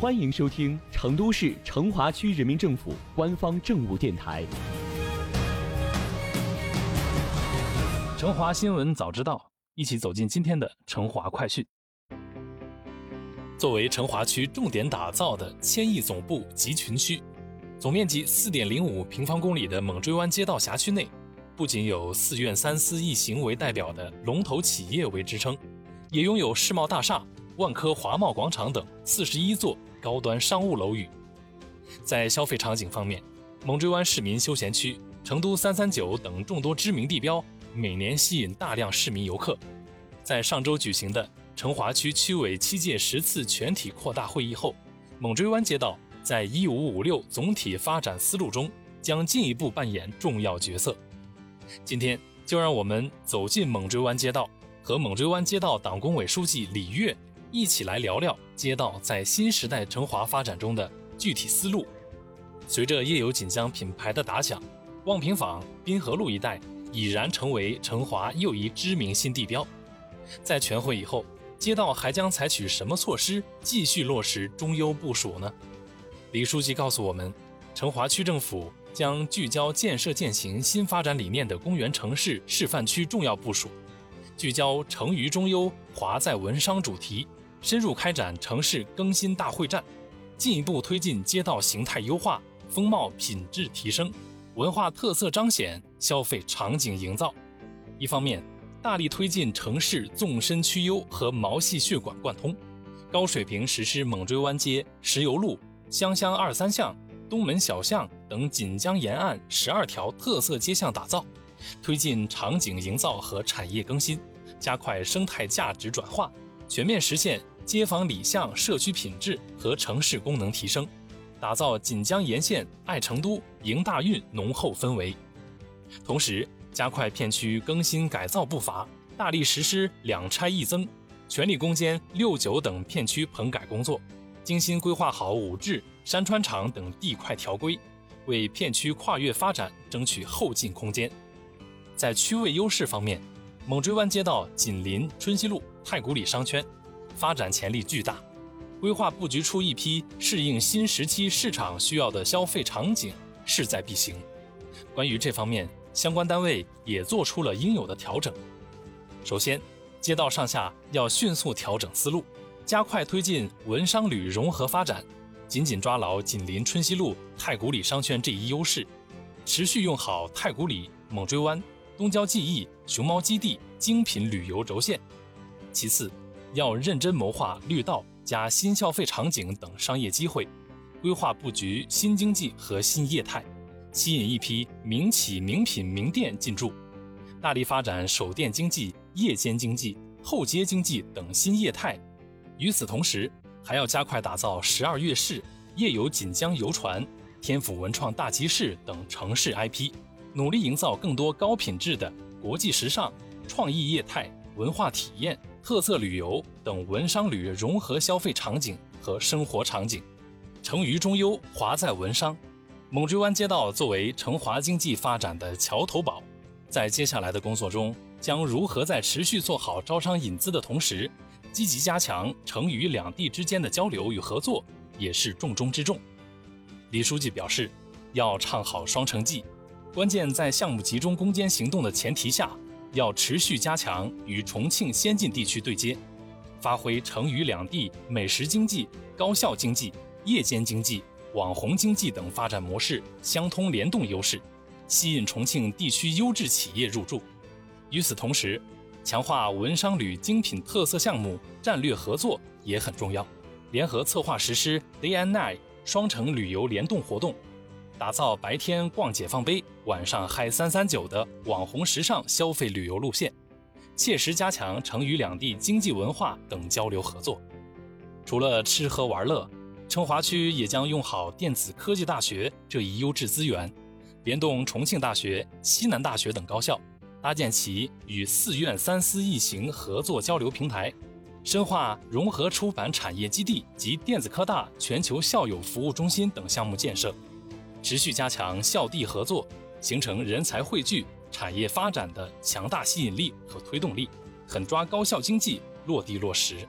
欢迎收听成都市成华区人民政府官方政务电台《成华新闻早知道》，一起走进今天的成华快讯。作为成华区重点打造的千亿总部集群区，总面积四点零五平方公里的猛追湾街道辖区内，不仅有“四院三司一行”为代表的龙头企业为支撑，也拥有世贸大厦、万科华贸广场等四十一座。高端商务楼宇，在消费场景方面，猛追湾市民休闲区、成都三三九等众多知名地标，每年吸引大量市民游客。在上周举行的成华区区委七届十次全体扩大会议后，猛追湾街道在“一五五六”总体发展思路中将进一步扮演重要角色。今天就让我们走进猛追湾街道，和猛追湾街道党工委书记李跃。一起来聊聊街道在新时代成华发展中的具体思路。随着夜游锦江品牌的打响，望平坊、滨河路一带已然成为成华又一知名新地标。在全会以后，街道还将采取什么措施继续落实中优部署呢？李书记告诉我们，成华区政府将聚焦建设践行新发展理念的公园城市示范区重要部署，聚焦成渝中优、华在文商主题。深入开展城市更新大会战，进一步推进街道形态优化、风貌品质提升、文化特色彰显、消费场景营造。一方面，大力推进城市纵深区优和毛细血管贯通，高水平实施猛追湾街、石油路、湘乡二三巷、东门小巷等锦江沿岸十二条特色街巷打造，推进场景营造和产业更新，加快生态价值转化。全面实现街坊里巷社区品质和城市功能提升，打造锦江沿线爱成都、迎大运浓厚氛围。同时，加快片区更新改造步伐，大力实施两拆一增，全力攻坚六九等片区棚改工作，精心规划好五质、山川场等地块条规，为片区跨越发展争取后进空间。在区位优势方面，猛追湾街道紧邻春熙路。太古里商圈发展潜力巨大，规划布局出一批适应新时期市场需要的消费场景，势在必行。关于这方面，相关单位也做出了应有的调整。首先，街道上下要迅速调整思路，加快推进文商旅融合发展，紧紧抓牢紧邻春熙路、太古里商圈这一优势，持续用好太古里、猛追湾、东郊记忆、熊猫基地精品旅游轴线。其次，要认真谋划绿道加新消费场景等商业机会，规划布局新经济和新业态，吸引一批名企、名品、名店进驻，大力发展首店经济、夜间经济、后街经济等新业态。与此同时，还要加快打造十二月市、夜游锦江游船、天府文创大集市等城市 IP，努力营造更多高品质的国际时尚、创意业态、文化体验。特色旅游等文商旅融合消费场景和生活场景，成渝中优，华在文商。猛追湾街道作为成华经济发展的桥头堡，在接下来的工作中，将如何在持续做好招商引资的同时，积极加强成渝两地之间的交流与合作，也是重中之重。李书记表示，要唱好双城记，关键在项目集中攻坚行动的前提下。要持续加强与重庆先进地区对接，发挥成渝两地美食经济、高校经济、夜间经济、网红经济等发展模式相通联动优势，吸引重庆地区优质企业入驻。与此同时，强化文商旅精品特色项目战略合作也很重要，联合策划实施 Day and Night 双城旅游联动活动。打造白天逛解放碑、晚上嗨三三九的网红时尚消费旅游路线，切实加强成渝两地经济文化等交流合作。除了吃喝玩乐，成华区也将用好电子科技大学这一优质资源，联动重庆大学、西南大学等高校，搭建起与四院三司一行合作交流平台，深化融合出版产业基地及电子科大全球校友服务中心等项目建设。持续加强校地合作，形成人才汇聚、产业发展的强大吸引力和推动力，狠抓高校经济落地落实。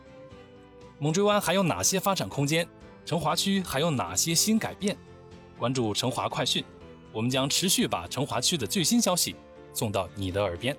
猛追湾还有哪些发展空间？成华区还有哪些新改变？关注成华快讯，我们将持续把成华区的最新消息送到你的耳边。